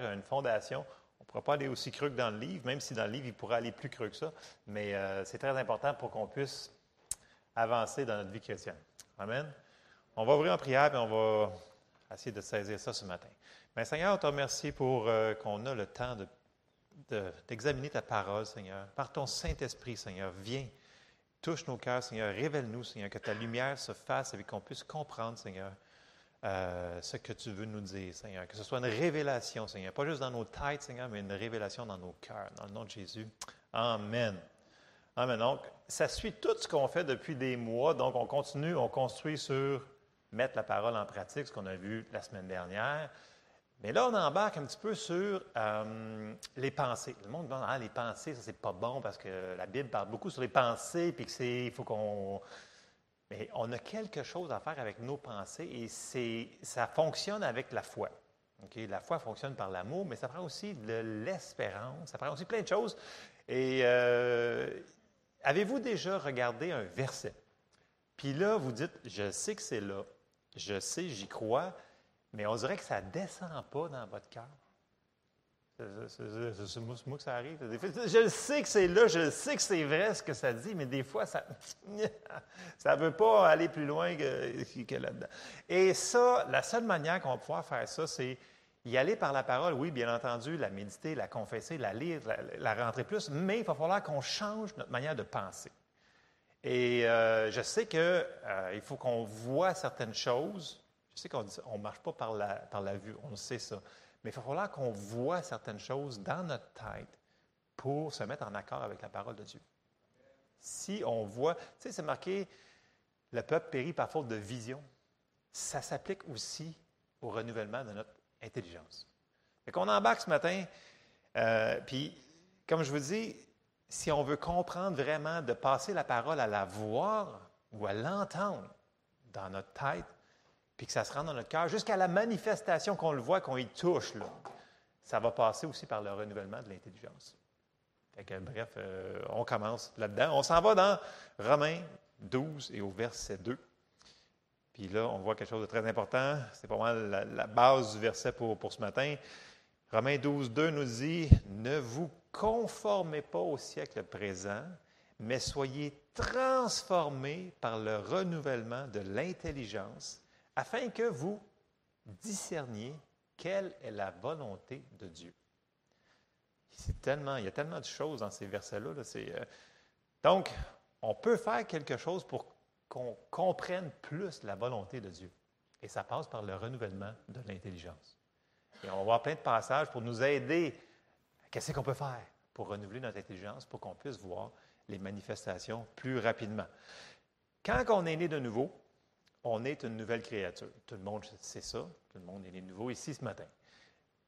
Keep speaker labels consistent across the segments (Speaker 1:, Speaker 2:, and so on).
Speaker 1: faire une fondation. On ne pourra pas aller aussi creux que dans le livre, même si dans le livre, il pourrait aller plus creux que ça. Mais euh, c'est très important pour qu'on puisse avancer dans notre vie chrétienne. Amen. On va ouvrir en prière et on va essayer de saisir ça ce matin. Mais Seigneur, on te remercie pour euh, qu'on a le temps d'examiner ta parole, Seigneur. Par ton Saint-Esprit, Seigneur, viens, touche nos cœurs, Seigneur, révèle-nous, Seigneur, que ta lumière se fasse et qu'on puisse comprendre, Seigneur, euh, ce que tu veux nous dire, Seigneur. Que ce soit une révélation, Seigneur. Pas juste dans nos têtes, Seigneur, mais une révélation dans nos cœurs. Dans le nom de Jésus. Amen. Amen. Donc, ça suit tout ce qu'on fait depuis des mois. Donc, on continue, on construit sur mettre la parole en pratique, ce qu'on a vu la semaine dernière. Mais là, on embarque un petit peu sur euh, les pensées. Le monde dit ah, les pensées, ça, c'est pas bon parce que la Bible parle beaucoup sur les pensées, puis que c'est, il faut qu'on. Mais on a quelque chose à faire avec nos pensées et c'est, ça fonctionne avec la foi. La foi fonctionne par l'amour, mais ça prend aussi de l'espérance, ça prend aussi plein de choses. Et euh, Avez-vous déjà regardé un verset? Puis là, vous dites, je sais que c'est là, je sais, j'y crois, mais on dirait que ça ne descend pas dans votre cœur. C'est moi que ça arrive. Je sais que c'est là, je sais que c'est vrai ce que ça dit, mais des fois, ça ne veut pas aller plus loin que, là-dedans. Et ça, la seule manière qu'on va pouvoir faire ça, c'est y aller par la parole, oui, bien entendu, la méditer, la confesser, la lire, la, rentrer plus, mais il va falloir qu'on change notre manière de penser. Et euh, je sais qu'il euh, faut qu'on voit certaines choses. Je sais qu'on ne marche pas par la, par la vue, on sait ça. Mais il va falloir qu'on voit certaines choses dans notre tête pour se mettre en accord avec la parole de Dieu. Si on voit, tu sais, c'est marqué, le peuple périt par faute de vision. Ça s'applique aussi au renouvellement de notre intelligence. Fait qu'on embarque ce matin, euh, puis comme je vous dis, si on veut comprendre vraiment, de passer la parole à la voir ou à l'entendre dans notre tête, puis que ça se rende dans notre cœur, jusqu'à la manifestation qu'on le voit, qu'on y touche, là, ça va passer aussi par le renouvellement de l'intelligence. bref, euh, on commence là-dedans. On s'en va dans Romains 12 et au verset 2. Puis là, on voit quelque chose de très important. C'est pas mal la, base du verset pour, pour ce matin. Romains 12, 2 nous dit Ne vous conformez pas au siècle présent, mais soyez transformés par le renouvellement de l'intelligence, afin que vous discerniez quelle est la volonté de Dieu. C'est tellement, il y a tellement de choses dans ces versets-là. Euh, donc, on peut faire quelque chose pour qu'on comprenne plus la volonté de Dieu. Et ça passe par le renouvellement de l'intelligence. Et on va voir plein de passages pour nous aider qu'est-ce qu'on peut faire pour renouveler notre intelligence, pour qu'on puisse voir les manifestations plus rapidement. Quand on est né de nouveau, on est une nouvelle créature. Tout le monde sait ça. Tout le monde est nouveau ici ce matin.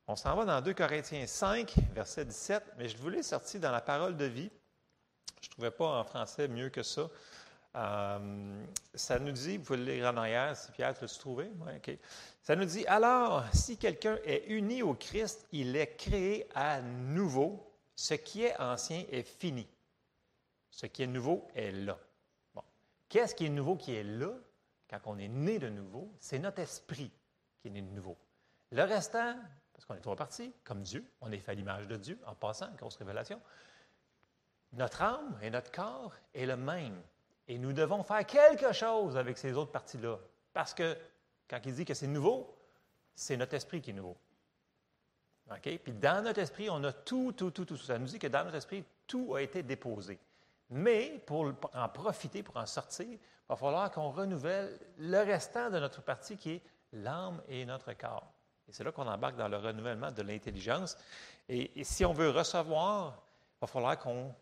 Speaker 1: On s'en va dans 2 Corinthiens 5, verset 17, mais je voulais sortir dans la parole de vie. Je ne trouvais pas en français mieux que ça. Euh, ça nous dit, vous pouvez le lire en arrière si Pierre, tu l'as trouvé? Ça nous dit, alors, si quelqu'un est uni au Christ, il est créé à nouveau. Ce qui est ancien est fini. Ce qui est nouveau est là. Bon. Qu'est-ce qui est nouveau qui est là? Quand on est né de nouveau? C'est notre esprit qui est né de nouveau. Le restant, parce qu'on est trois parties, comme Dieu, on est fait à l'image de Dieu, en passant, grosse révélation. Notre âme et notre corps est le même. Et nous devons faire quelque chose avec ces autres parties-là. Parce que quand il dit que c'est nouveau, c'est notre esprit qui est nouveau. OK? Puis dans notre esprit, on a tout, tout, tout, tout. Ça nous dit que dans notre esprit, tout a été déposé. Mais pour en profiter, pour en sortir, il va falloir qu'on renouvelle le restant de notre partie qui est l'âme et notre corps. Et c'est là qu'on embarque dans le renouvellement de l'intelligence. Et, si on veut recevoir, il va falloir qu'on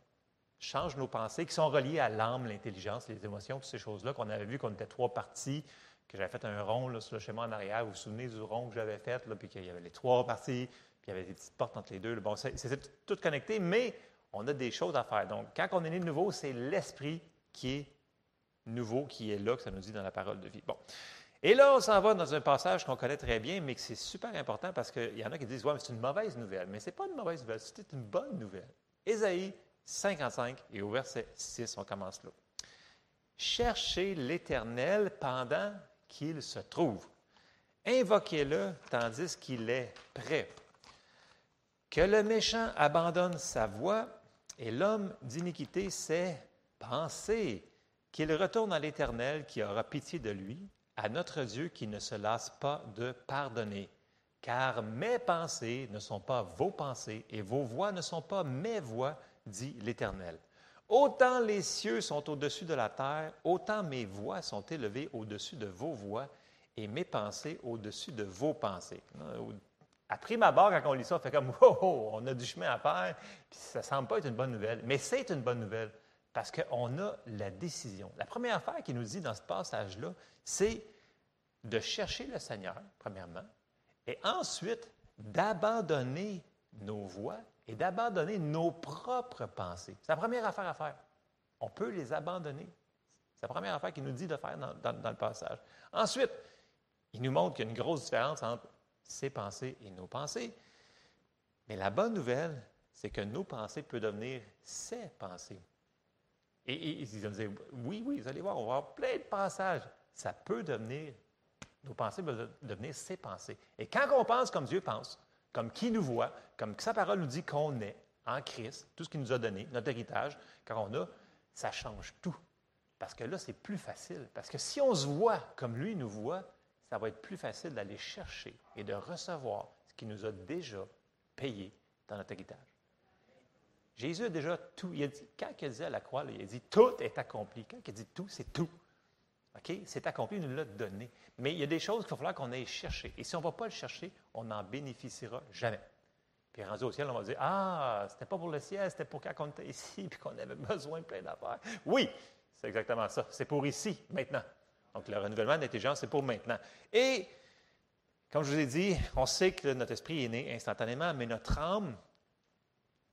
Speaker 1: change nos pensées, qui sont reliées à l'âme, l'intelligence, les émotions, toutes ces choses-là qu'on avait vu qu'on était trois parties, que j'avais fait un rond là, sur le chemin en arrière. Vous vous souvenez du rond que j'avais fait, là, puis qu'il y avait les trois parties, puis il y avait des petites portes entre les deux. Bon, c'est tout connecté, mais on a des choses à faire. Donc, quand on est né de nouveau, c'est l'esprit qui est nouveau, qui est là, que ça nous dit dans la parole de vie. Bon. Et là, on s'en va dans un passage qu'on connaît très bien, mais que c'est super important parce qu'il y en a qui disent Ouais, mais c'est une mauvaise nouvelle. Mais ce n'est pas une mauvaise nouvelle, c'est une bonne nouvelle. Ésaïe 55 et au verset 6, on commence là. Cherchez l'Éternel pendant qu'il se trouve. Invoquez-le tandis qu'il est prêt. Que le méchant abandonne sa voie et l'homme d'iniquité sait penser qu'il retourne à l'Éternel qui aura pitié de lui, à notre Dieu qui ne se lasse pas de pardonner. Car mes pensées ne sont pas vos pensées et vos voix ne sont pas mes voix, dit l'Éternel. Autant les cieux sont au-dessus de la terre, autant mes voix sont élevées au-dessus de vos voix et mes pensées au-dessus de vos pensées. À prime abord, quand on lit ça, on fait comme oh, on a du chemin à faire, puis ça ne semble pas être une bonne nouvelle. Mais c'est une bonne nouvelle parce qu'on a la décision. La première affaire qu'il nous dit dans ce passage-là, c'est de chercher le Seigneur, premièrement, et ensuite d'abandonner nos voies et d'abandonner nos propres pensées. C'est la première affaire à faire. On peut les abandonner. C'est la première affaire qu'il nous dit de faire dans, le passage. Ensuite, il nous montre qu'il y a une grosse différence entre ses pensées et nos pensées. Mais la bonne nouvelle, c'est que nos pensées peuvent devenir ses pensées. Et, et, ils vont dire, oui, oui, vous allez voir, on va avoir plein de passages. Ça peut devenir, nos pensées peuvent devenir ses pensées. Et quand on pense comme Dieu pense, comme qui nous voit, comme sa parole nous dit qu'on est en Christ, tout ce qu'il nous a donné, notre héritage, quand on a, ça change tout. Parce que là, c'est plus facile. Parce que si on se voit comme lui nous voit, ça va être plus facile d'aller chercher et de recevoir ce qu'il nous a déjà payé dans notre héritage. Jésus a déjà tout. Il a dit, quand il dit à la croix, il a dit tout est accompli. Quand il dit tout, c'est tout. OK? C'est accompli, il nous l'a donné. Mais il y a des choses qu'il va falloir qu'on aille chercher. Et si on ne va pas le chercher, on n'en bénéficiera jamais. Puis rendu au ciel, on va dire Ah, c'était pas pour le ciel, c'était pour quand on était ici, puis qu'on avait besoin de plein d'affaires. Oui, c'est exactement ça. C'est pour ici, maintenant. Donc, le renouvellement d'intelligence, c'est pour maintenant. Et, comme je vous ai dit, on sait que notre esprit est né instantanément, mais notre âme,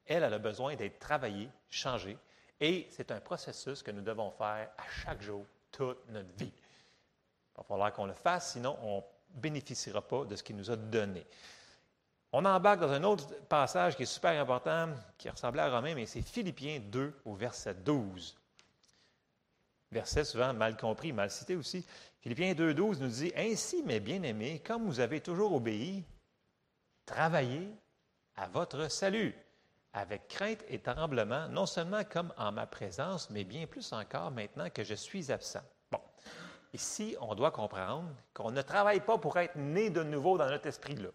Speaker 1: elle, elle a besoin d'être travaillée, changée. Et c'est un processus que nous devons faire à chaque jour, toute notre vie. Il va falloir qu'on le fasse, sinon on ne bénéficiera pas de ce qu'il nous a donné. On embarque dans un autre passage qui est super important, qui ressemblait à Romain, mais c'est Philippiens 2 au verset 12. Verset souvent mal compris, mal cité aussi. Philippiens 2, 12 nous dit Ainsi, mes bien-aimés, comme vous avez toujours obéi, travaillez à votre salut, avec crainte et tremblement, non seulement comme en ma présence, mais bien plus encore maintenant que je suis absent. Bon, ici, on doit comprendre qu'on ne travaille pas pour être né de nouveau dans notre esprit-là.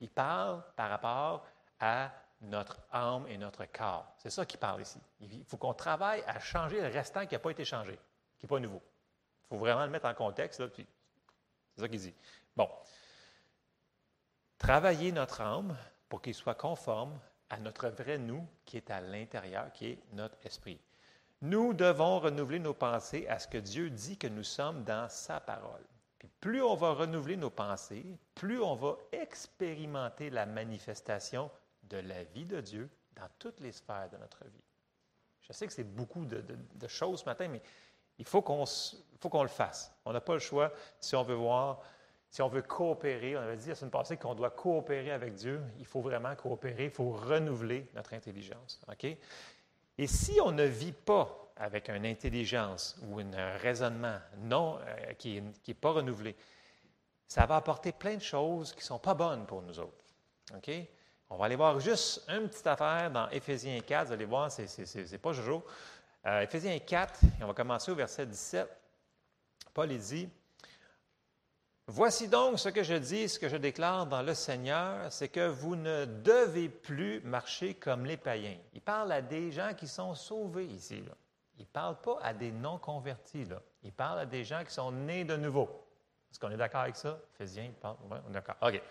Speaker 1: Il parle par rapport à notre âme et notre corps. C'est ça qu'il parle ici. Il faut qu'on travaille à changer le restant qui n'a pas été changé, qui n'est pas nouveau. Il faut vraiment le mettre en contexte. C'est ça qu'il dit. Bon. Travailler notre âme pour qu'il soit conforme à notre vrai nous qui est à l'intérieur, qui est notre esprit. Nous devons renouveler nos pensées à ce que Dieu dit que nous sommes dans sa parole. Puis plus on va renouveler nos pensées, plus on va expérimenter la manifestation de la vie de Dieu dans toutes les sphères de notre vie. Je sais que c'est beaucoup de, choses ce matin, mais il faut qu'on le fasse. On n'a pas le choix si on veut voir si on veut coopérer, on avait dit la semaine passée qu'on doit coopérer avec Dieu, il faut vraiment coopérer, il faut renouveler notre intelligence. OK? Et si on ne vit pas avec une intelligence ou un raisonnement non, euh, qui n'est pas renouvelé, ça va apporter plein de choses qui ne sont pas bonnes pour nous autres. OK? On va aller voir juste une petite affaire dans Éphésiens 4. Vous allez voir, c'est pas Jojo. Euh, Éphésiens 4, et on va commencer au verset 17. Paul dit Voici donc ce que je dis, ce que je déclare dans le Seigneur, c'est que vous ne devez plus marcher comme les païens. Il parle à des gens qui sont sauvés ici. Il ne parle pas à des non-convertis. Il parle à des gens qui sont nés de nouveau. Est-ce qu'on est d'accord avec ça? Éphésiens, il parle. Oui, on est d'accord. OK.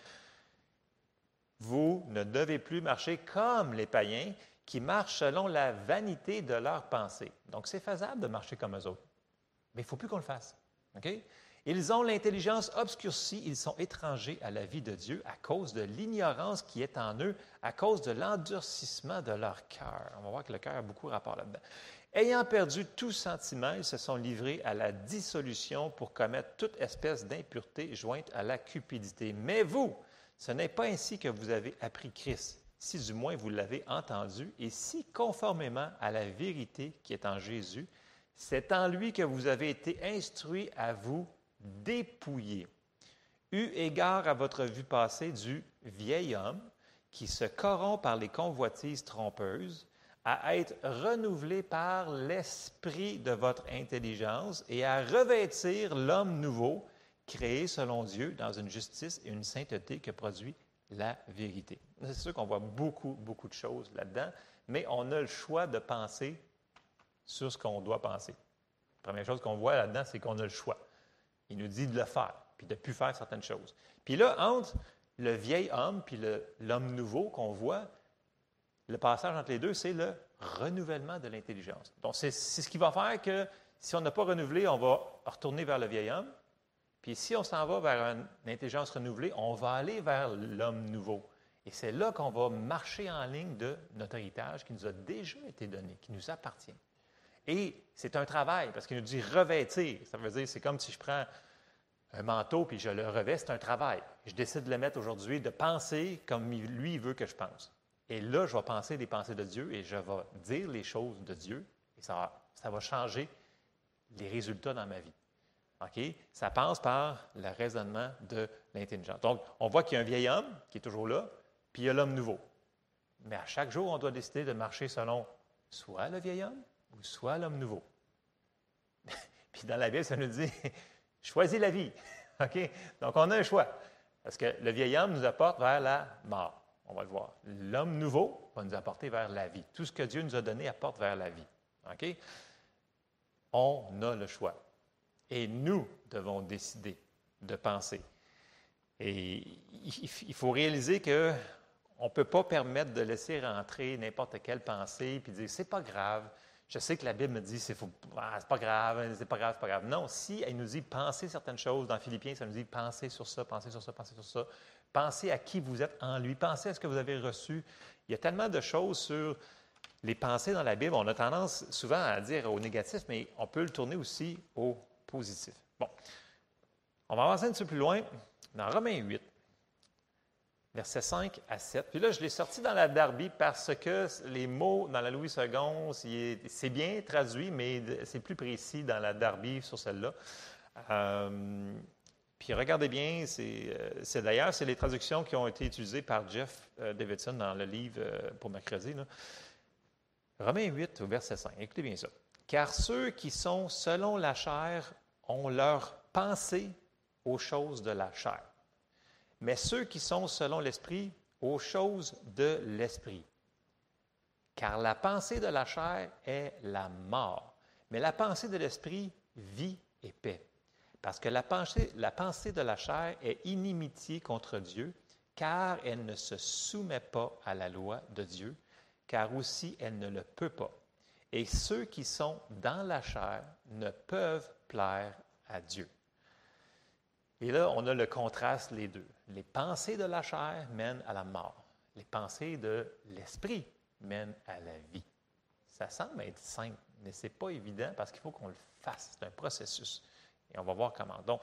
Speaker 1: Vous ne devez plus marcher comme les païens qui marchent selon la vanité de leurs pensées. Donc, c'est faisable de marcher comme eux autres. Mais il ne faut plus qu'on le fasse. OK? Ils ont l'intelligence obscurcie, ils sont étrangers à la vie de Dieu à cause de l'ignorance qui est en eux, à cause de l'endurcissement de leur cœur. On va voir que le cœur a beaucoup rapport là-dedans. Ayant perdu tout sentiment, ils se sont livrés à la dissolution pour commettre toute espèce d'impureté jointe à la cupidité. Mais vous, ce n'est pas ainsi que vous avez appris Christ, si du moins vous l'avez entendu, et si conformément à la vérité qui est en Jésus, c'est en lui que vous avez été instruits à vous dépouillé, eu égard à votre vue passée du vieil homme qui se corrompt par les convoitises trompeuses, à être renouvelé par l'esprit de votre intelligence et à revêtir l'homme nouveau, créé selon Dieu dans une justice et une sainteté que produit la vérité. C'est sûr qu'on voit beaucoup, beaucoup de choses là-dedans, mais on a le choix de penser sur ce qu'on doit penser. La première chose qu'on voit là-dedans, c'est qu'on a le choix. Il nous dit de le faire, puis de ne plus faire certaines choses. Puis là, entre le vieil homme puis l'homme nouveau qu'on voit, le passage entre les deux, c'est le renouvellement de l'intelligence. Donc, c'est ce qui va faire que si on n'a pas renouvelé, on va retourner vers le vieil homme. Puis si on s'en va vers une intelligence renouvelée, on va aller vers l'homme nouveau. Et c'est là qu'on va marcher en ligne de notre héritage qui nous a déjà été donné, qui nous appartient. Et c'est un travail, parce qu'il nous dit revêtir. Ça veut dire, c'est comme si je prends un manteau puis je le revais, c'est un travail. Je décide de le mettre aujourd'hui, de penser comme lui veut que je pense. Et là, je vais penser des pensées de Dieu et je vais dire les choses de Dieu et ça va changer les résultats dans ma vie. Ça passe par le raisonnement de l'intelligence. Donc, on voit qu'il y a un vieil homme qui est toujours là, puis il y a l'homme nouveau. Mais à chaque jour, on doit décider de marcher selon soit le vieil homme ou soit l'homme nouveau. puis dans la Bible, ça nous dit choisis la vie. Donc, on a un choix. Parce que le vieil homme nous apporte vers la mort. On va le voir. L'homme nouveau va nous apporter vers la vie. Tout ce que Dieu nous a donné apporte vers la vie. OK? On a le choix. Et nous devons décider de penser. Et il faut réaliser que on ne peut pas permettre de laisser rentrer n'importe quelle pensée puis dire c'est pas grave. Je sais que la Bible me dit c'est ah, pas grave, c'est pas grave, c'est pas grave. Non, si elle nous dit penser certaines choses, dans Philippiens, ça nous dit penser sur ça, penser sur ça, penser sur ça, Pensez à qui vous êtes en lui. Pensez à ce que vous avez reçu. Il y a tellement de choses sur les pensées dans la Bible. On a tendance souvent à dire au négatif, mais on peut le tourner aussi au Bon. On va avancer un petit peu plus loin dans Romains 8, versets 5 à 7. Puis là, je l'ai sorti dans la Darby parce que les mots dans la Louis II, c'est bien traduit, mais c'est plus précis dans la Darby sur celle-là. Euh, puis regardez bien, euh, c'est d'ailleurs, c'est les traductions qui ont été utilisées par Jeff euh, Davidson dans le livre pour mercredi. Romains 8, au verset 5. Écoutez bien ça. Car ceux qui sont selon la chair ont leur pensée aux choses de la chair. Mais ceux qui sont selon l'esprit, aux choses de l'esprit. Car la pensée de la chair est la mort, mais la pensée de l'esprit, vie et paix. Parce que la pensée de la chair est inimitié contre Dieu, car elle ne se soumet pas à la loi de Dieu, car aussi elle ne le peut pas. Et ceux qui sont dans la chair ne peuvent plaire à Dieu. Et là, on a le contraste, les deux. Les pensées de la chair mènent à la mort. Les pensées de l'esprit mènent à la vie. Ça semble être simple, mais ce n'est pas évident parce qu'il faut qu'on le fasse. C'est un processus. Et on va voir comment. Donc,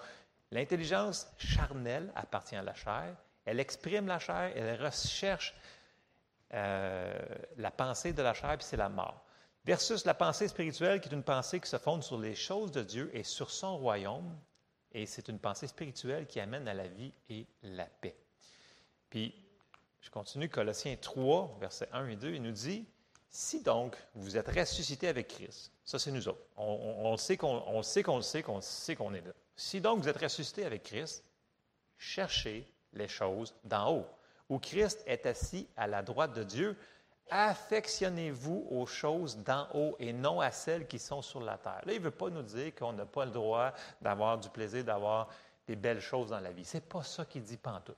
Speaker 1: l'intelligence charnelle appartient à la chair. Elle exprime la chair, elle recherche euh, la pensée de la chair, puis c'est la mort. Versus la pensée spirituelle, qui est une pensée qui se fonde sur les choses de Dieu et sur son royaume. Et c'est une pensée spirituelle qui amène à la vie et la paix. Puis, je continue, Colossiens 3, versets 1 et 2, il nous dit si donc vous êtes ressuscité avec Christ, ça c'est nous autres. On, sait qu'on sait qu'on sait, qu'on sait qu'on est là. Si donc vous êtes ressuscité avec Christ, cherchez les choses d'en haut, où Christ est assis à la droite de Dieu. Affectionnez-vous aux choses d'en haut et non à celles qui sont sur la terre. Là, il ne veut pas nous dire qu'on n'a pas le droit d'avoir du plaisir, d'avoir des belles choses dans la vie. Ce n'est pas ça qu'il dit pantoute.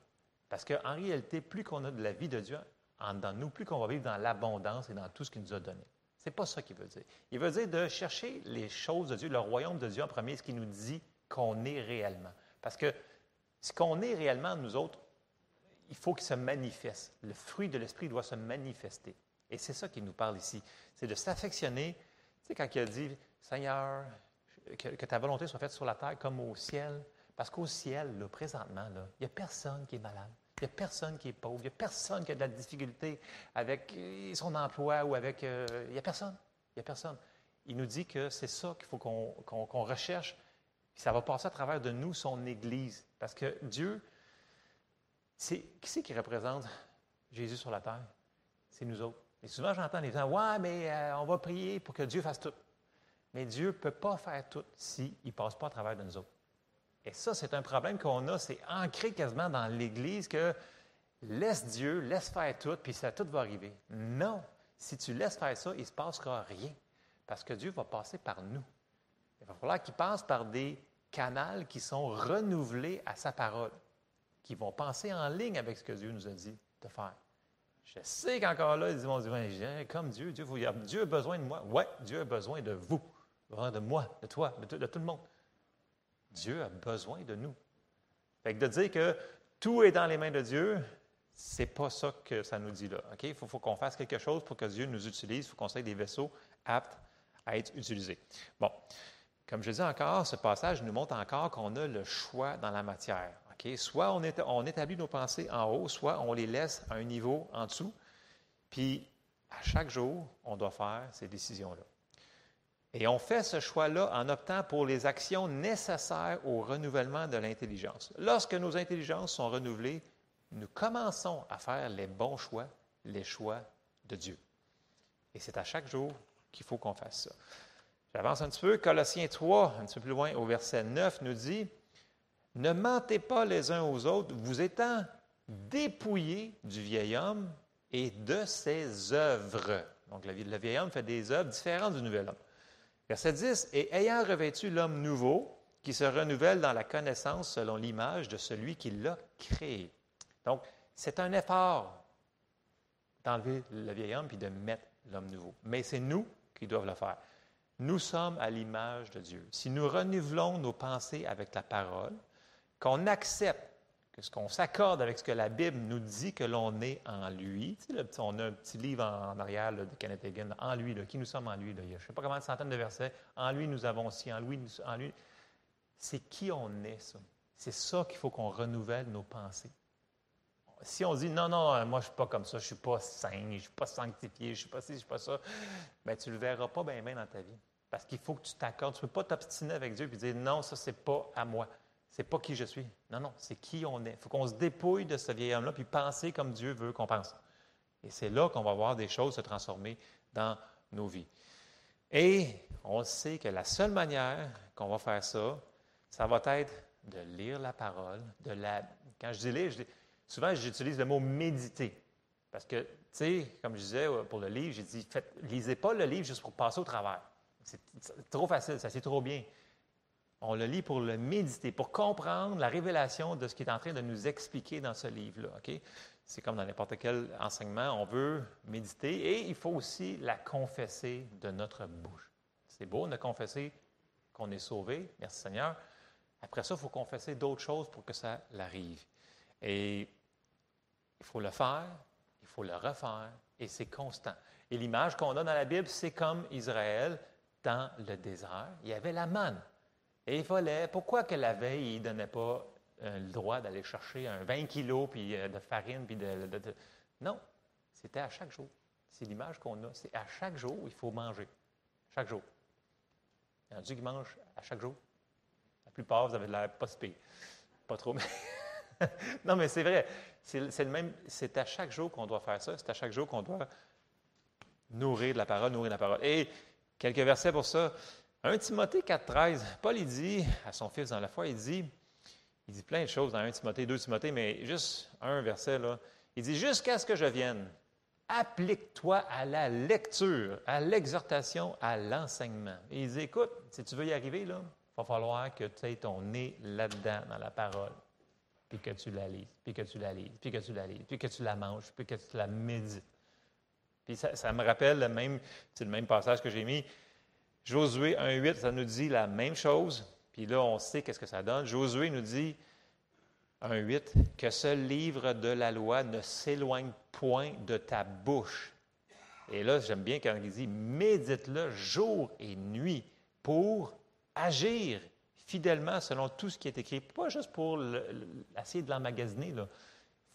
Speaker 1: Parce qu'en réalité, plus qu'on a de la vie de Dieu, en nous, plus qu'on va vivre dans l'abondance et dans tout ce qu'il nous a donné. Ce n'est pas ça qu'il veut dire. Il veut dire de chercher les choses de Dieu, le royaume de Dieu en premier, ce qui nous dit qu'on est réellement. Parce que ce qu'on est réellement, nous autres, il faut qu'il se manifeste. Le fruit de l'Esprit doit se manifester. Et c'est ça qu'il nous parle ici. C'est de s'affectionner. Tu sais, quand il a dit, Seigneur, que, ta volonté soit faite sur la terre comme au ciel. Parce qu'au ciel, présentement, il n'y a personne qui est malade. Il n'y a personne qui est pauvre. Il n'y a personne qui a de la difficulté avec euh, son emploi ou avec. Euh, il n'y a personne. Il n'y a personne. Il nous dit que c'est ça qu'il faut qu'on recherche. ça va passer à travers de nous, son Église. Parce que Dieu, c'est, qui c'est qui représente Jésus sur la terre? C'est nous autres. Et souvent, j'entends les gens, ouais, mais euh, on va prier pour que Dieu fasse tout. Mais Dieu ne peut pas faire tout s'il ne passe pas à travers de nous autres. Et ça, c'est un problème qu'on a, c'est ancré quasiment dans l'Église que laisse Dieu, laisse faire tout, puis ça tout va arriver. Non, si tu laisses faire ça, il ne se passera rien, parce que Dieu va passer par nous. Il va falloir qu'il passe par des canals qui sont renouvelés à sa parole, qui vont penser en ligne avec ce que Dieu nous a dit de faire. Je sais qu'encore là, ils mon Dieu, comme Dieu, Dieu, Dieu a besoin de moi. Oui, Dieu a besoin de vous, besoin de moi, de toi, de, tout le monde. Dieu a besoin de nous. Fait que de dire que tout est dans les mains de Dieu, c'est pas ça que ça nous dit là. OK? Il faut, qu'on fasse quelque chose pour que Dieu nous utilise. Il faut qu'on soit des vaisseaux aptes à être utilisés. Bon. Comme je dis encore, ce passage nous montre encore qu'on a le choix dans la matière. Soit on, on établit nos pensées en haut, soit on les laisse à un niveau en dessous. Puis, à chaque jour, on doit faire ces décisions-là. Et on fait ce choix-là en optant pour les actions nécessaires au renouvellement de l'intelligence. Lorsque nos intelligences sont renouvelées, nous commençons à faire les bons choix, les choix de Dieu. Et c'est à chaque jour qu'il faut qu'on fasse ça. J'avance un petit peu. Colossiens 3, un petit peu plus loin, au verset 9, nous dit Ne mentez pas les uns aux autres, vous étant dépouillés du vieil homme et de ses œuvres. Donc, le vieil homme fait des œuvres différentes du nouvel homme. Verset 10 Et ayant revêtu l'homme nouveau, qui se renouvelle dans la connaissance selon l'image de celui qui l'a créé. Donc, c'est un effort d'enlever le vieil homme puis de mettre l'homme nouveau. Mais c'est nous qui devons le faire. Nous sommes à l'image de Dieu. Si nous renouvelons nos pensées avec la parole, qu'on accepte que ce qu'on s'accorde avec ce que la Bible nous dit que l'on est en lui. Tu sais, on a un petit livre en, arrière de Kenneth Hagin, en lui, qui nous sommes en lui. Il y a je ne sais pas combien de centaines de versets. En lui, nous avons aussi, en lui, en lui. C'est qui on est, ça? C'est ça qu'il faut qu'on renouvelle nos pensées si on dit non, non, moi je ne suis pas comme ça, je ne suis pas saint, je ne suis pas sanctifié, je ne suis pas ci, je ne suis pas ça, bien, tu ne le verras pas bien, bien dans ta vie. Parce qu'il faut que tu t'accordes. Tu ne peux pas t'obstiner avec Dieu et dire non, ça, c'est pas à moi. C'est pas qui je suis. Non, non, c'est qui on est. Il faut qu'on se dépouille de ce vieil homme-là puis penser comme Dieu veut qu'on pense. Et c'est là qu'on va voir des choses se transformer dans nos vies. Et on sait que la seule manière qu'on va faire ça, ça va être de lire la parole, de la. Quand je dis lire, je dis, souvent j'utilise le mot méditer. Parce que, tu sais, comme je disais euh, pour le livre, j'ai dit, faites, lisez pas le livre juste pour passer au travers. C'est trop facile, ça c'est trop bien. On le lit pour le méditer, pour comprendre la révélation de ce qu'il est en train de nous expliquer dans ce livre-là. C'est comme dans n'importe quel enseignement, on veut méditer et il faut aussi la confesser de notre bouche. C'est beau de confesser qu'on est sauvé, merci Seigneur. Après ça, il faut confesser d'autres choses pour que ça l'arrive. Et il faut le faire, il faut le refaire, et c'est constant. Et l'image qu'on a dans la Bible, c'est comme Israël dans le désert. Il y avait la manne. Et il fallait, pourquoi que la veille, il ne donnait pas euh, le droit d'aller chercher un 20 kilos puis, euh, de farine? Puis de, Non, c'était à chaque jour. C'est l'image qu'on a. C'est à chaque jour, il faut manger. Chaque jour. Il y en a qui mangent à chaque jour. La plupart, vous avez de l'air pas Pas trop, mais. non, mais c'est vrai. C'est le même. C'est à chaque jour qu'on doit faire ça. C'est à chaque jour qu'on doit nourrir de la parole, nourrir la parole. Et quelques versets pour ça. 1 Timothée 4,13, Paul il dit à son fils dans la foi, il dit, il dit plein de choses dans 1 Timothée, 2 Timothée, mais juste un verset là. Il dit Jusqu'à ce que je vienne, applique-toi à la lecture, à l'exhortation, à l'enseignement. Et il dit Écoute, si tu veux y arriver, là, il va falloir que tu aies ton nez là-dedans, dans la parole, puis que tu la lises, puis que tu la lises, puis que tu la lises, puis que tu la manges, puis que tu la médites. Puis ça, me rappelle le même, c'est le même passage que j'ai mis. Josué 1.8, ça nous dit la même chose. Puis là, on sait qu'est-ce que ça donne. Josué nous dit 1.8 que ce livre de la loi ne s'éloigne point de ta bouche. Et là, j'aime bien quand il dit médite-le jour et nuit pour agir fidèlement selon tout ce qui est écrit. Pas juste pour essayer de l'emmagasiner,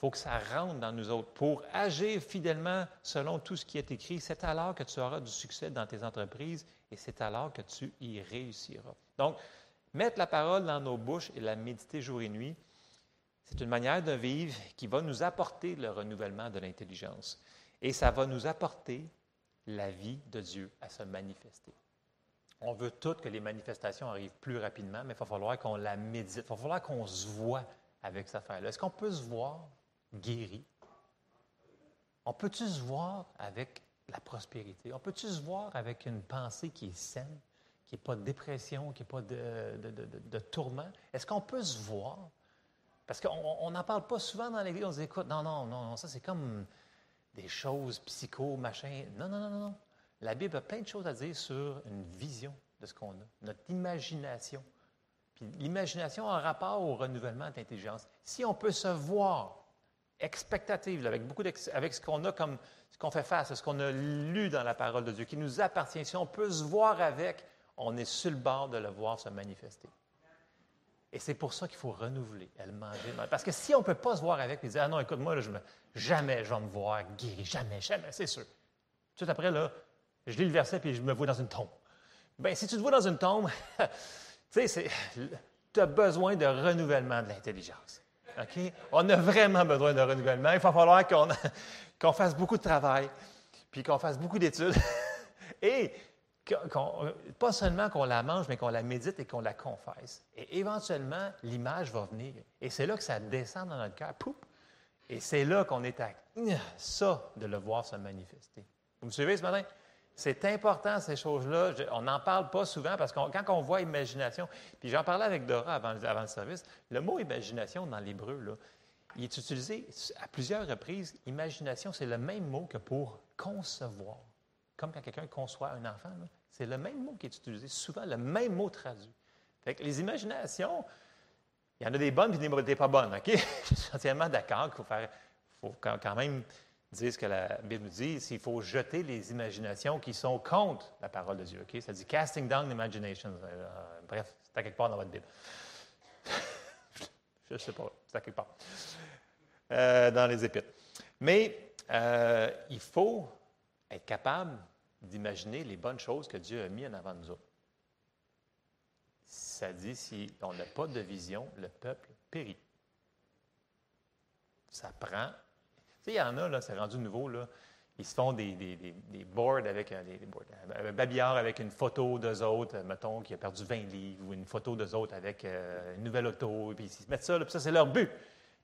Speaker 1: faut que ça rentre dans nous autres. Pour agir fidèlement selon tout ce qui est écrit, c'est alors que tu auras du succès dans tes entreprises et c'est alors que tu y réussiras. Donc, mettre la parole dans nos bouches et la méditer jour et nuit, C'est une manière de vivre qui va nous apporter le renouvellement de l'intelligence. Et ça va nous apporter la vie de Dieu à se manifester. On veut toutes que les manifestations arrivent plus rapidement, mais il va falloir qu'on la médite. Il va falloir qu'on se voit avec cette affaire-là. Est-ce qu'on peut se voir? Guéri? On peut-tu se voir avec la prospérité? On peut-tu se voir avec une pensée qui est saine, qui n'est pas de dépression, qui n'est pas de, de, tourment? Est-ce qu'on peut se voir? Parce qu'on n'en parle pas souvent dans l'Église. On se dit, écoute, non, non, non, ça c'est comme des choses psycho, machin. Non, non, non, non. La Bible a plein de choses à dire sur une vision de ce qu'on a, notre imagination. Puis l'imagination a rapport au renouvellement d'intelligence. Si on peut se voir expectative, avec beaucoup avec ce qu'on a comme ce qu'on fait face, ce qu'on a lu dans la parole de Dieu, qui nous appartient, si on peut se voir avec, on est sur le bord de le voir se manifester. Et c'est pour ça qu'il faut renouveler, elle manger. Parce que si on ne peut pas se voir avec et dire Ah non, écoute, moi, je me, jamais je vais me voir guéri, jamais, jamais, c'est sûr. Tout après, là, je lis le verset puis je me vois dans une tombe. Bien, si tu te vois dans une tombe, tu sais, tu as besoin de renouvellement de l'intelligence. OK? On a vraiment besoin de renouvellement. Il va falloir qu'on fasse beaucoup de travail, puis qu'on fasse beaucoup d'études. et pas seulement qu'on la mange, mais qu'on la médite et qu'on la confesse. Et éventuellement, l'image va venir. Et c'est là que ça descend dans notre cœur. Et c'est là qu'on est à ça de le voir se manifester. Vous me suivez ce matin? C'est important, ces choses-là. On n'en parle pas souvent parce que quand on voit imagination, puis j'en parlais avec Dora avant, le service, le mot imagination dans l'hébreu, il est utilisé à plusieurs reprises. Imagination, c'est le même mot que pour concevoir. Comme quand quelqu'un conçoit un enfant, c'est le même mot qui est utilisé, souvent le même mot traduit. les imaginations, il y en a des bonnes et des pas bonnes, OK? Je suis entièrement d'accord qu'il faut faire, faut quand même dire ce que la Bible dit, c'est qu'il faut jeter les imaginations qui sont contre la parole de Dieu. OK? Ça dit casting down imaginations. Euh, bref, c'est à quelque part dans votre Bible. Je ne sais pas, c'est à quelque part. Euh, dans les Épîtres. Mais euh, il faut être capable d'imaginer les bonnes choses que Dieu a mises en avant de nous. Ça dit, si on n'a pas de vision, le peuple périt. Ça prend il y en a, là, c'est rendu nouveau, là. Ils se font des, boards avec euh, boards, un babillard avec une photo d'eux autres, mettons, qui a perdu 20 livres, ou une photo d'eux autres avec euh, une nouvelle auto, puis ils se mettent ça, là, puis ça, c'est leur but.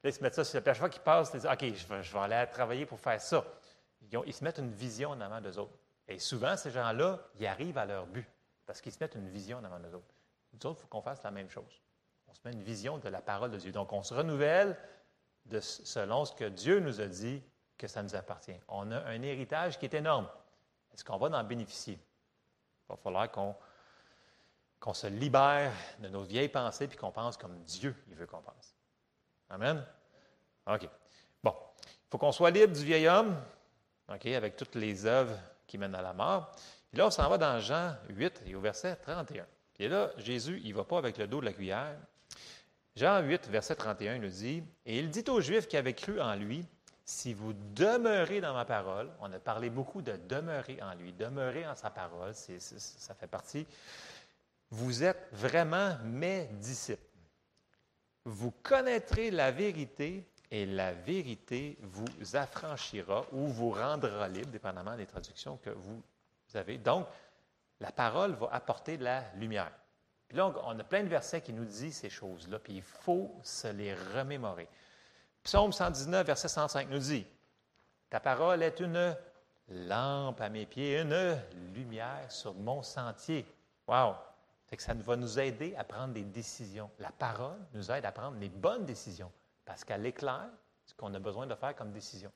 Speaker 1: Là, ils se mettent ça, c'est la chaque fois qu'ils passent, ils disent OK, je vais, aller travailler pour faire ça. Ils, se mettent une vision en avant d'eux autres. Et souvent, ces gens-là, ils arrivent à leur but, parce qu'ils se mettent une vision en avant d'eux autres. Nous autres, il faut qu'on fasse la même chose. On se met une vision de la parole de Dieu. Donc, on se renouvelle selon ce que Dieu nous a dit que ça nous appartient. On a un héritage qui est énorme. Est-ce qu'on va en bénéficier? Il va falloir qu'on se libère de nos vieilles pensées et qu'on pense comme Dieu il veut qu'on pense. Amen? OK. Bon. Il faut qu'on soit libre du vieil homme, OK, avec toutes les œuvres qui mènent à la mort. Puis là, on s'en va dans Jean 8 et au verset 31. Puis là, Jésus, il ne va pas avec le dos de la cuillère. Jean 8, verset 31 nous dit, Et il dit aux Juifs qui avaient cru en lui, Si vous demeurez dans ma parole, on a parlé beaucoup de demeurer en lui, demeurer en sa parole, ça fait partie, vous êtes vraiment mes disciples. Vous connaîtrez la vérité et la vérité vous affranchira ou vous rendra libre, dépendamment des traductions que vous avez. Donc, la parole va apporter de la lumière. Puis là, on a plein de versets qui nous disent ces choses-là, puis il faut se les remémorer. Psaume 119, verset 105 nous dit Ta parole est une lampe à mes pieds, une lumière sur mon sentier. Wow! que ça va nous aider à prendre des décisions. La parole nous aide à prendre les bonnes décisions parce qu'elle éclaire ce qu'on a besoin de faire comme décision.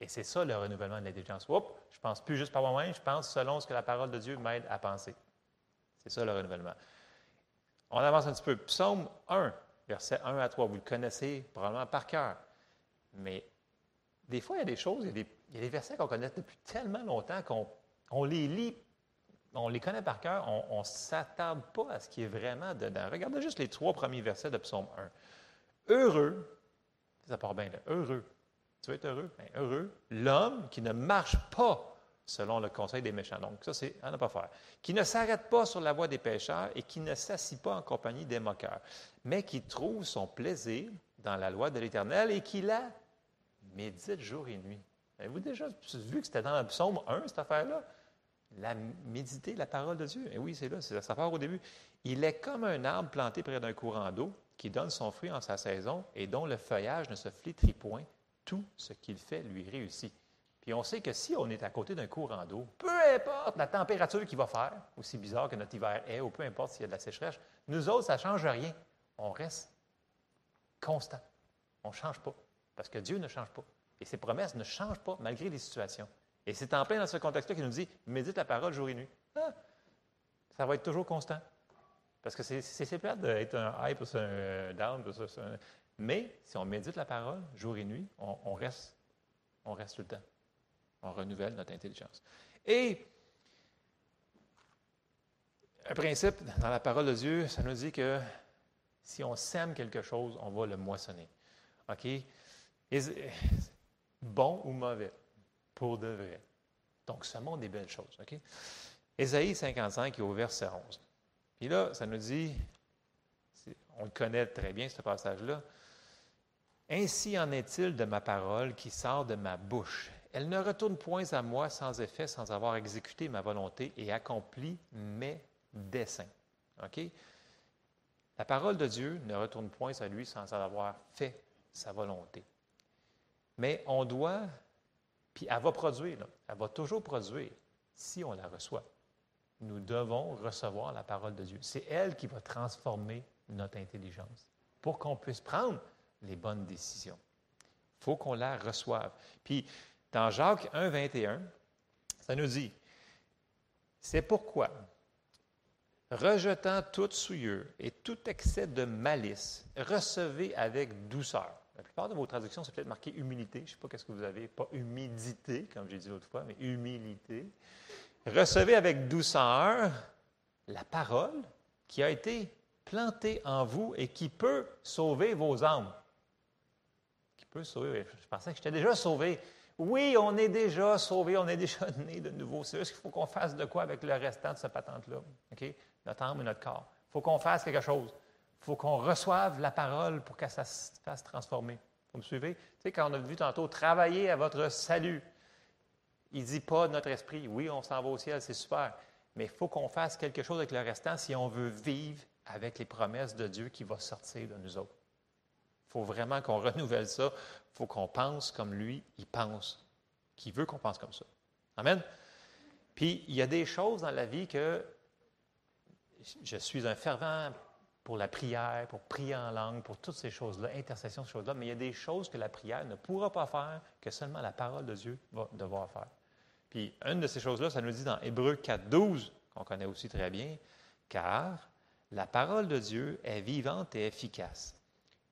Speaker 1: Et c'est ça le renouvellement de l'intelligence. Oups, je pense plus juste par moi-même, je pense selon ce que la parole de Dieu m'aide à penser. C'est ça le renouvellement. On avance un petit peu. Psaume 1, versets 1 à 3. Vous le connaissez probablement par cœur. Mais des fois, il y a des choses, il y a des, versets qu'on connaît depuis tellement longtemps qu'on les lit, on les connaît par cœur, on ne s'attarde pas à ce qui est vraiment dedans. Regardez juste les trois premiers versets de Psaume 1. Heureux, ça part bien là, heureux. Tu veux être heureux? Ben, heureux, l'homme qui ne marche pas selon le conseil des méchants. Donc, ça, c'est à ne pas faire. Qui ne s'arrête pas sur la voie des pécheurs et qui ne s'assit pas en compagnie des moqueurs, mais qui trouve son plaisir dans la loi de l'Éternel et qui la médite jour et nuit. Avez-vous déjà vu que c'était dans le psaume 1, cette affaire-là? La méditer la parole de Dieu. Et eh oui, c'est là, ça part au début. Il est comme un arbre planté près d'un courant d'eau qui donne son fruit en sa saison et dont le feuillage ne se flétrit point. Tout ce qu'il fait lui réussit. Puis on sait que si on est à côté d'un courant d'eau, peu importe la température qu'il va faire, aussi bizarre que notre hiver est, ou peu importe s'il y a de la sécheresse, nous autres, ça ne change rien. On reste constant. On ne change pas. Parce que Dieu ne change pas. Et ses promesses ne changent pas malgré les situations. Et c'est en plein dans ce contexte-là qu'il nous dit médite la parole jour et nuit. Ah, ça va être toujours constant. Parce que c'est plate d'être un high plus un down. Mais si on médite la parole jour et nuit, on, reste, on reste tout le temps. Renouvelle notre intelligence. Et un principe dans la parole de Dieu, ça nous dit que si on sème quelque chose, on va le moissonner. OK? bon ou mauvais, pour de vrai. Donc, ce monde des belles choses. OK? Ésaïe 55 au verset 11. Puis là, ça nous dit, on le connaît très bien, ce passage-là. Ainsi en est-il de ma parole qui sort de ma bouche. Elle ne retourne point à moi sans effet, sans avoir exécuté ma volonté et accompli mes desseins. OK? La parole de Dieu ne retourne point à lui sans avoir fait sa volonté. Mais on doit, puis elle va produire, elle va toujours produire si on la reçoit. Nous devons recevoir la parole de Dieu. C'est elle qui va transformer notre intelligence pour qu'on puisse prendre les bonnes décisions. Il faut qu'on la reçoive. Puis, dans Jacques 1, 21, ça nous dit, c'est pourquoi, rejetant toute souillure et tout excès de malice, recevez avec douceur la plupart de vos traductions, c'est peut-être marqué humilité. Je ne sais pas qu'est-ce que vous avez. Pas humidité, comme j'ai dit l'autre fois, mais humilité. Recevez avec douceur la parole qui a été plantée en vous et qui peut sauver vos âmes. Qui peut sauver. Je pensais que j'étais déjà sauvé. Oui, on est déjà sauvé, on est déjà né de nouveau. C'est juste qu'il faut qu'on fasse de quoi avec le restant de ce patente-là. OK? Notre âme et notre corps. Il faut qu'on fasse quelque chose. Il faut qu'on reçoive la parole pour que ça se fasse transformer. Vous me suivez? Tu sais, quand on a vu tantôt, travailler à votre salut. Il ne dit pas notre esprit, oui, on s'en va au ciel, c'est super. Mais il faut qu'on fasse quelque chose avec le restant si on veut vivre avec les promesses de Dieu qui va sortir de nous autres. Il faut vraiment qu'on renouvelle ça. Il faut qu'on pense comme lui, il pense, qui veut qu'on pense comme ça. Amen. Puis, il y a des choses dans la vie que je suis un fervent pour la prière, pour prier en langue, pour toutes ces choses-là, intercession, ces choses-là, mais il y a des choses que la prière ne pourra pas faire, que seulement la parole de Dieu va devoir faire. Puis, une de ces choses-là, ça nous dit dans Hébreu 4, 12, qu'on connaît aussi très bien, car la parole de Dieu est vivante et efficace,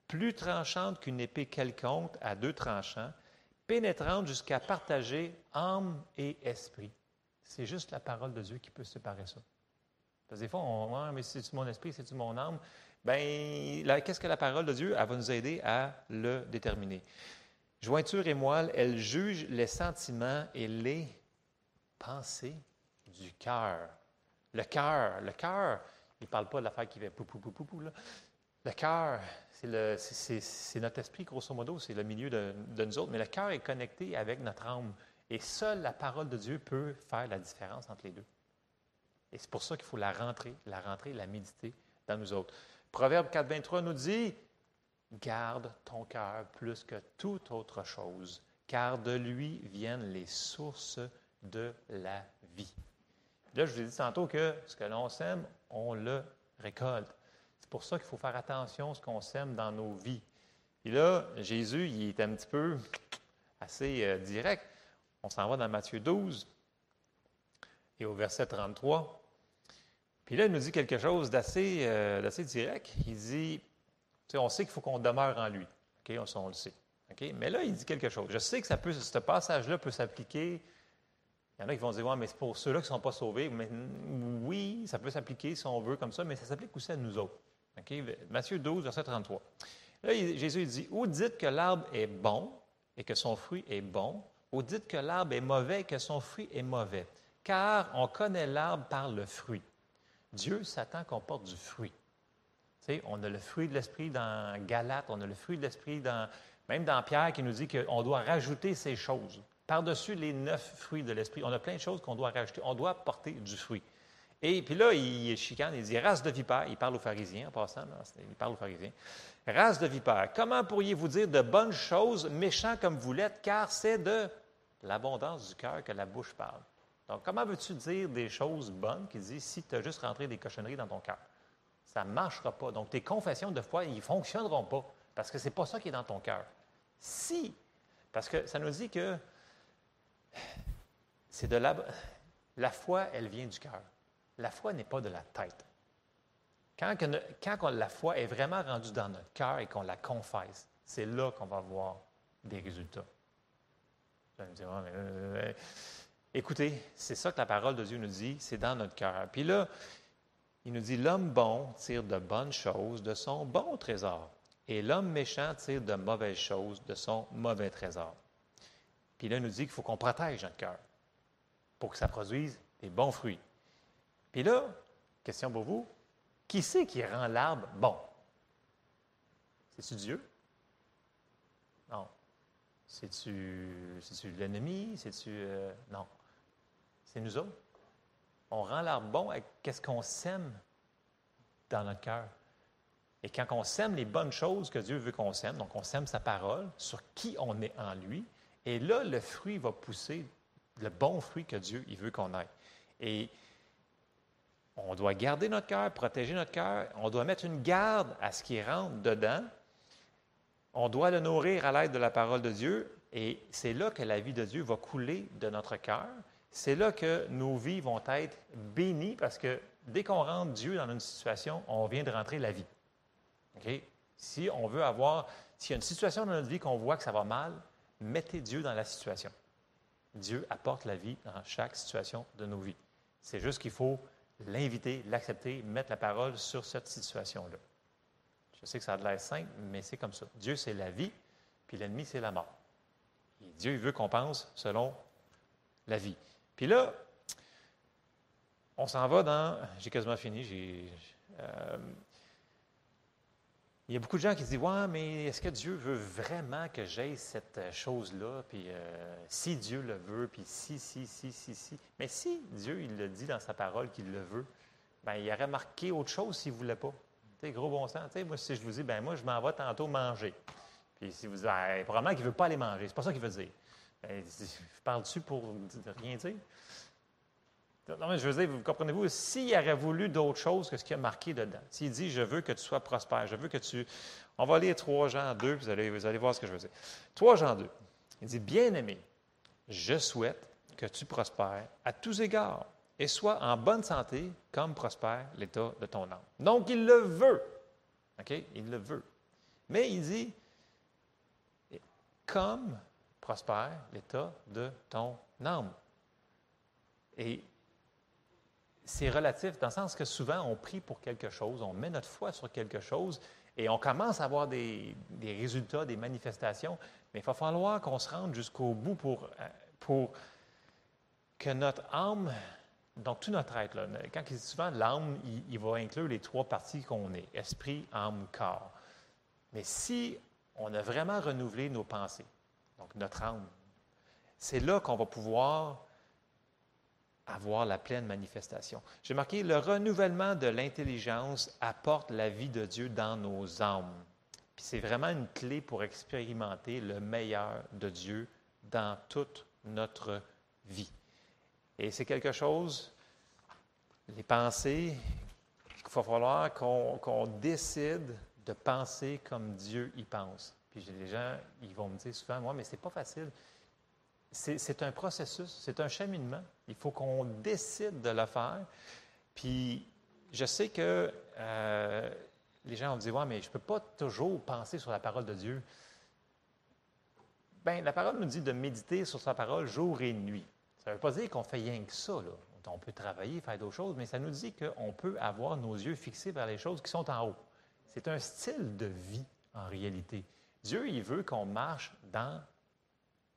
Speaker 1: plus tranchante qu'une épée quelconque à deux tranchants, pénétrante jusqu'à partager âme et esprit. C'est juste la parole de Dieu qui peut séparer ça. Parce que des fois, on ah, mais c'est-tu mon esprit, c'est-tu mon âme? Bien, qu'est-ce que la parole de Dieu? Elle va nous aider à le déterminer. Jointure et moelle, elle juge les sentiments et les pensées du cœur. Le cœur, le cœur, il ne parle pas de l'affaire qui fait pou, là. Le cœur, c'est notre esprit, grosso modo, c'est le milieu de, de, nous autres, mais le cœur est connecté avec notre âme. Et seule la parole de Dieu peut faire la différence entre les deux. Et c'est pour ça qu'il faut la rentrer, la rentrer, la méditer dans nous autres. Proverbe 4, 23 nous dit Garde ton cœur plus que toute autre chose, car de lui viennent les sources de la vie. Là, je vous ai dit tantôt que ce que l'on sème, on le récolte. Pour ça qu'il faut faire attention à ce qu'on sème dans nos vies. Et là, Jésus, il est un petit peu assez euh, direct. On s'en va dans Matthieu 12 et au verset 33. Puis là, il nous dit quelque chose d'assez euh, direct. Il dit, on sait qu'il faut qu'on demeure en lui. OK, on, le sait. Mais là, il dit quelque chose. Je sais que ça peut, ce passage-là peut s'appliquer. Il y en a qui vont dire, mais c'est pour ceux-là qui ne sont pas sauvés. Mais, oui, ça peut s'appliquer si on veut comme ça, mais ça s'applique aussi à nous autres. Matthieu 12, verset 33. Là, Jésus dit, ou dites que l'arbre est bon et que son fruit est bon, ou dites que l'arbre est mauvais et que son fruit est mauvais. Car on connaît l'arbre par le fruit. Dieu s'attend qu'on porte du fruit. sais, on a le fruit de l'esprit dans Galate, on a le fruit de l'esprit dans, même dans Pierre qui nous dit qu'on doit rajouter ces choses. Par-dessus les neuf fruits de l'esprit, on a plein de choses qu'on doit rajouter. On doit porter du fruit. Et puis là, il chicane, il dit race de vipères. Il parle aux pharisiens en passant. il parle aux pharisiens. Race de vipères, comment pourriez-vous dire de bonnes choses, méchants comme vous l'êtes, car c'est de l'abondance du cœur que la bouche parle. Donc, comment veux-tu dire des choses bonnes qui disent si tu as juste rentré des cochonneries dans ton cœur? Ça ne marchera pas. Donc, tes confessions de foi, ils ne fonctionneront pas parce que ce n'est pas ça qui est dans ton cœur. Si, parce que ça nous dit que c'est de la, la foi, elle vient du cœur. La foi n'est pas de la tête. Quand, la foi est vraiment rendue dans notre cœur et qu'on la confesse, c'est là qu'on va voir des résultats. Vous me dire, euh, écoutez, c'est ça que la parole de Dieu nous dit, c'est dans notre cœur. Puis là, il nous dit, l'homme bon tire de bonnes choses de son bon trésor, et l'homme méchant tire de mauvaises choses de son mauvais trésor. Puis là, il nous dit qu'il faut qu'on protège notre cœur pour que ça produise des bons fruits. Puis là, question pour vous, qui c'est qui rend l'arbre bon? C'est-tu Dieu? Non. C'est-tu, l'ennemi? C'est-tu. Euh, non. C'est nous autres. On rend l'arbre bon avec qu'est-ce qu'on sème dans notre cœur. Et quand on sème les bonnes choses que Dieu veut qu'on sème, donc on sème sa parole, sur qui on est en lui, et là, le fruit va pousser, le bon fruit que Dieu il veut qu'on ait. Et on doit garder notre cœur, protéger notre cœur, on doit mettre une garde à ce qui rentre dedans, on doit le nourrir à l'aide de la parole de Dieu, et c'est là que la vie de Dieu va couler de notre cœur. C'est là que nos vies vont être bénies parce que dès qu'on rentre Dieu dans une situation, on vient de rentrer la vie. Si on veut avoir, s'il y a une situation dans notre vie qu'on voit que ça va mal, mettez Dieu dans la situation. Dieu apporte la vie dans chaque situation de nos vies. C'est juste qu'il faut l'inviter, l'accepter, mettre la parole sur cette situation-là. Je sais que ça a l'air simple, mais c'est comme ça. Dieu, c'est la vie, puis l'ennemi, c'est la mort. Et Dieu, il veut qu'on pense selon la vie. Puis là, on s'en va dans. J'ai quasiment fini. J'ai, euh, il y a beaucoup de gens qui se disent Ouais, mais est-ce que Dieu veut vraiment que j'aie cette chose-là? Puis euh, si Dieu le veut, puis si, si, si, si, si. Mais si Dieu, il le dit dans sa parole qu'il le veut, bien, il aurait marqué autre chose s'il ne voulait pas. Tu gros bon sens. Tu sais, moi, si je vous dis ben moi, je m'en vais tantôt manger. Puis si vous dites ben, probablement qu'il ne veut pas aller manger. C'est pas ça qu'il veut dire. Ben, Parle-tu pour rien dire? Non, mais je veux dire, vous comprenez-vous, s'il aurait voulu d'autres choses que ce qui a marqué dedans, s'il dit Je veux que tu sois prospère, je veux que tu. On va lire 3 Jean 2, vous allez, vous allez voir ce que je veux dire. 3 Jean 2. Il dit Bien-aimé, je souhaite que tu prospères à tous égards et sois en bonne santé comme prospère l'état de ton âme. Donc, il le veut. OK? Il le veut. Mais il dit comme prospère l'état de ton âme. Et c'est relatif dans le sens que souvent on prie pour quelque chose, on met notre foi sur quelque chose et on commence à avoir des, résultats, des manifestations, mais il va falloir qu'on se rende jusqu'au bout pour, euh, que notre âme, donc tout notre être, quand il dit souvent l'âme, il, va inclure les trois parties qu'on est, esprit, âme, corps. Mais si on a vraiment renouvelé nos pensées, donc notre âme, c'est là qu'on va pouvoir avoir la pleine manifestation. J'ai marqué, le renouvellement de l'intelligence apporte la vie de Dieu dans nos âmes. Puis c'est vraiment une clé pour expérimenter le meilleur de Dieu dans toute notre vie. Et c'est quelque chose, les pensées, qu'il va falloir qu'on décide de penser comme Dieu y pense. Puis des gens, ils vont me dire souvent, moi, mais c'est pas facile c'est un processus, c'est un cheminement. Il faut qu'on décide de le faire. Puis, je sais que euh, les gens vont me Ouais, mais je ne peux pas toujours penser sur la parole de Dieu. Bien, la parole nous dit de méditer sur sa parole jour et nuit. Ça ne veut pas dire qu'on fait rien que ça. Là. On peut travailler, faire d'autres choses, mais ça nous dit qu'on peut avoir nos yeux fixés vers les choses qui sont en haut. C'est un style de vie, en réalité. Dieu, il veut qu'on marche dans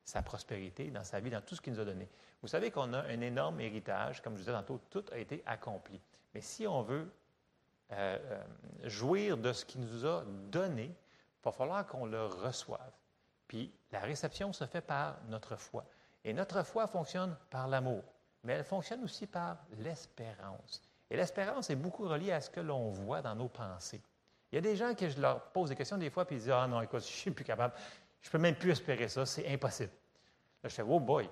Speaker 1: sa prospérité, dans sa vie, dans tout ce qu'il nous a donné. Vous savez qu'on a un énorme héritage, comme je disais tantôt, tout a été accompli. Mais si on veut euh, euh, jouir de ce qu'il nous a donné, il va falloir qu'on le reçoive. Puis la réception se fait par notre foi. Et notre foi fonctionne par l'amour, mais elle fonctionne aussi par l'espérance. Et l'espérance est beaucoup reliée à ce que l'on voit dans nos pensées. Il y a des gens que je leur pose des questions des fois, puis ils disent Ah non, écoute, je ne suis plus capable, je ne peux même plus espérer ça, c'est impossible. Là, je fais Oh boy,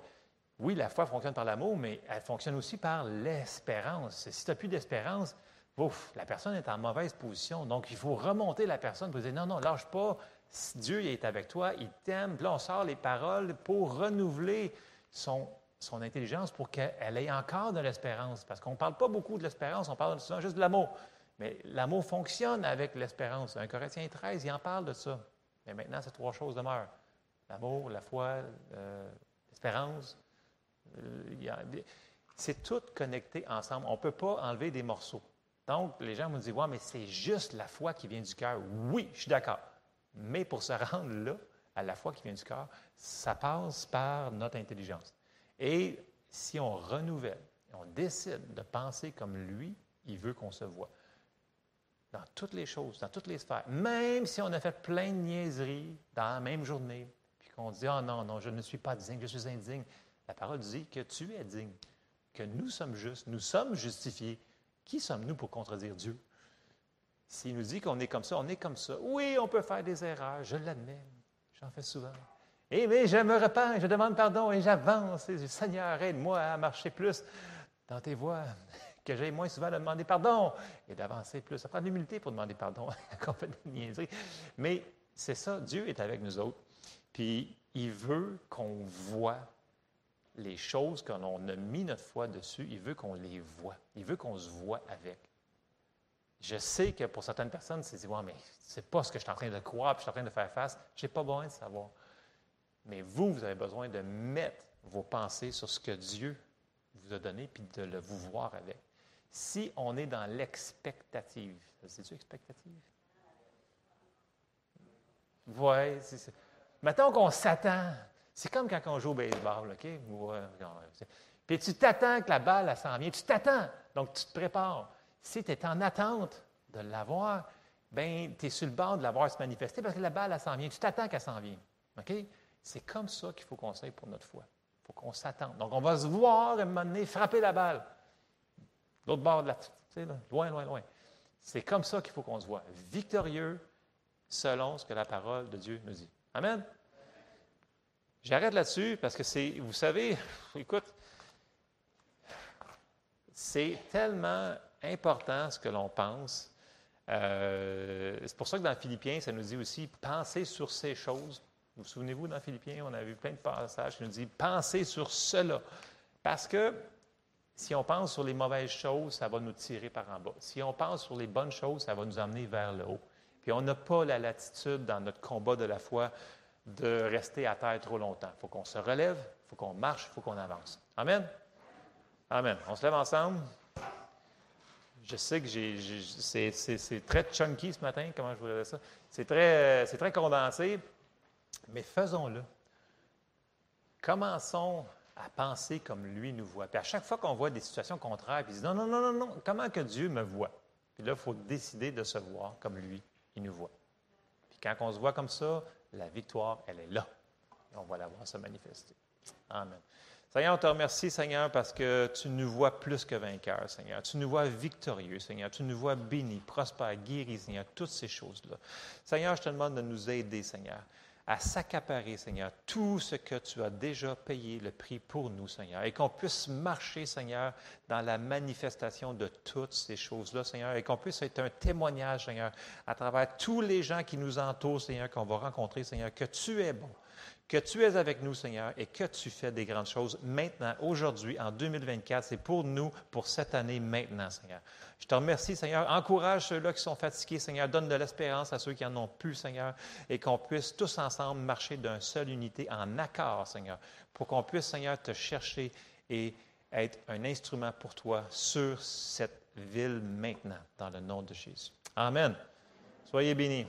Speaker 1: oui, la foi fonctionne par l'amour, mais elle fonctionne aussi par l'espérance. Si tu n'as plus d'espérance, ouf, la personne est en mauvaise position. Donc, il faut remonter la personne pour dire non, non, lâche pas. Dieu est avec toi, il t'aime. Là, on sort les paroles pour renouveler son, intelligence pour qu'elle ait encore de l'espérance. Parce qu'on ne parle pas beaucoup de l'espérance, on parle souvent juste de l'amour. Mais l'amour fonctionne avec l'espérance. Un Corinthien 13, il en parle de ça. Mais maintenant, ces trois choses demeurent. L'amour, la foi, euh, l'espérance, euh, c'est tout connecté ensemble. On ne peut pas enlever des morceaux. Donc, les gens me disent, ouais, mais c'est juste la foi qui vient du cœur. Oui, je suis d'accord. Mais pour se rendre là, à la foi qui vient du cœur, ça passe par notre intelligence. Et si on renouvelle, on décide de penser comme lui, il veut qu'on se voit. Dans toutes les choses, dans toutes les sphères. Même si on a fait plein de niaiseries dans la même journée, puis qu'on dit, oh non, non, je ne suis pas digne, je suis indigne. La parole dit que tu es digne, que nous sommes justes, nous sommes justifiés. Qui sommes-nous pour contredire Dieu? S'il nous dit qu'on est comme ça, on est comme ça. Oui, on peut faire des erreurs, je l'admets, j'en fais souvent. Eh mais je me repens, je demande pardon et j'avance. Seigneur, aide-moi à marcher plus dans tes voies, que j'aille moins souvent à demander pardon et d'avancer plus. Ça prend de l'humilité pour demander pardon quand on fait des Mais c'est ça, Dieu est avec nous autres. Puis il veut qu'on voit les choses qu'on a mis notre foi dessus, il veut qu'on les voit. Il veut qu'on se voit avec. Je sais que pour certaines personnes, c'est dire, ouais, mais c'est pas ce que je suis en train de croire, puis je suis en train de faire face. Je n'ai pas besoin de savoir. Mais vous, vous avez besoin de mettre vos pensées sur ce que Dieu vous a donné, puis de le vous voir avec. Si on est dans l'expectative, c'est-tu expectative? Oui, c'est Mettons qu'on s'attend. C'est comme quand on joue au baseball, OK? Puis tu t'attends que la balle, s'en vient. Tu t'attends. Donc, tu te prépares. Si tu es en attente de l'avoir, bien, tu es sur le bord de l'avoir se manifester parce que la balle, s'en vient. Tu t'attends qu'elle s'en vienne. OK? C'est comme ça qu'il faut qu'on pour notre foi. Il faut qu'on s'attende. Donc, on va se voir à un moment donné frapper la balle. L'autre bord de la. Tu sais, loin, loin, loin. C'est comme ça qu'il faut qu'on se voit. Victorieux selon ce que la parole de Dieu nous dit. Amen. J'arrête là-dessus parce que c'est, vous savez, écoute, c'est tellement important ce que l'on pense. Euh, c'est pour ça que dans Philippiens, ça nous dit aussi pensez sur ces choses. Vous vous souvenez-vous, dans Philippiens, on a vu plein de passages qui nous disent pensez sur cela. Parce que si on pense sur les mauvaises choses, ça va nous tirer par en bas. Si on pense sur les bonnes choses, ça va nous amener vers le haut. Puis on n'a pas la latitude dans notre combat de la foi de rester à terre trop longtemps. Il faut qu'on se relève, il faut qu'on marche, il faut qu'on avance. Amen? Amen. On se lève ensemble. Je sais que c'est très chunky ce matin, comment je voudrais dire ça? C'est très, très condensé, mais faisons-le. Commençons à penser comme lui nous voit. Puis à chaque fois qu'on voit des situations contraires, puis il dit non, non, non, non, non, comment que Dieu me voit? Puis là, il faut décider de se voir comme lui, il nous voit. Puis quand on se voit comme ça, la victoire, elle est là. on va la voir se manifester. Amen. Seigneur, on te remercie, Seigneur, parce que tu nous vois plus que vainqueurs, Seigneur. Tu nous vois victorieux, Seigneur. Tu nous vois bénis, prospères, guéris, Seigneur, toutes ces choses-là. Seigneur, je te demande de nous aider, Seigneur, à s'accaparer, Seigneur, tout ce que tu as déjà payé le prix pour nous, Seigneur, et qu'on puisse marcher, Seigneur, dans la manifestation de toutes ces choses-là, Seigneur, et qu'on puisse être un témoignage, Seigneur, à travers tous les gens qui nous entourent, Seigneur, qu'on va rencontrer, Seigneur, que tu es bon, que tu es avec nous, Seigneur, et que tu fais des grandes choses maintenant, aujourd'hui, en 2024. C'est pour nous, pour cette année, maintenant, Seigneur. Je te remercie, Seigneur. Encourage ceux-là qui sont fatigués, Seigneur. Donne de l'espérance à ceux qui en ont plus, Seigneur, et qu'on puisse tous ensemble marcher d'une seule unité, en accord, Seigneur, pour qu'on puisse, Seigneur, te chercher et être un instrument pour toi sur cette ville maintenant, dans le nom de Jésus. Amen. Soyez bénis.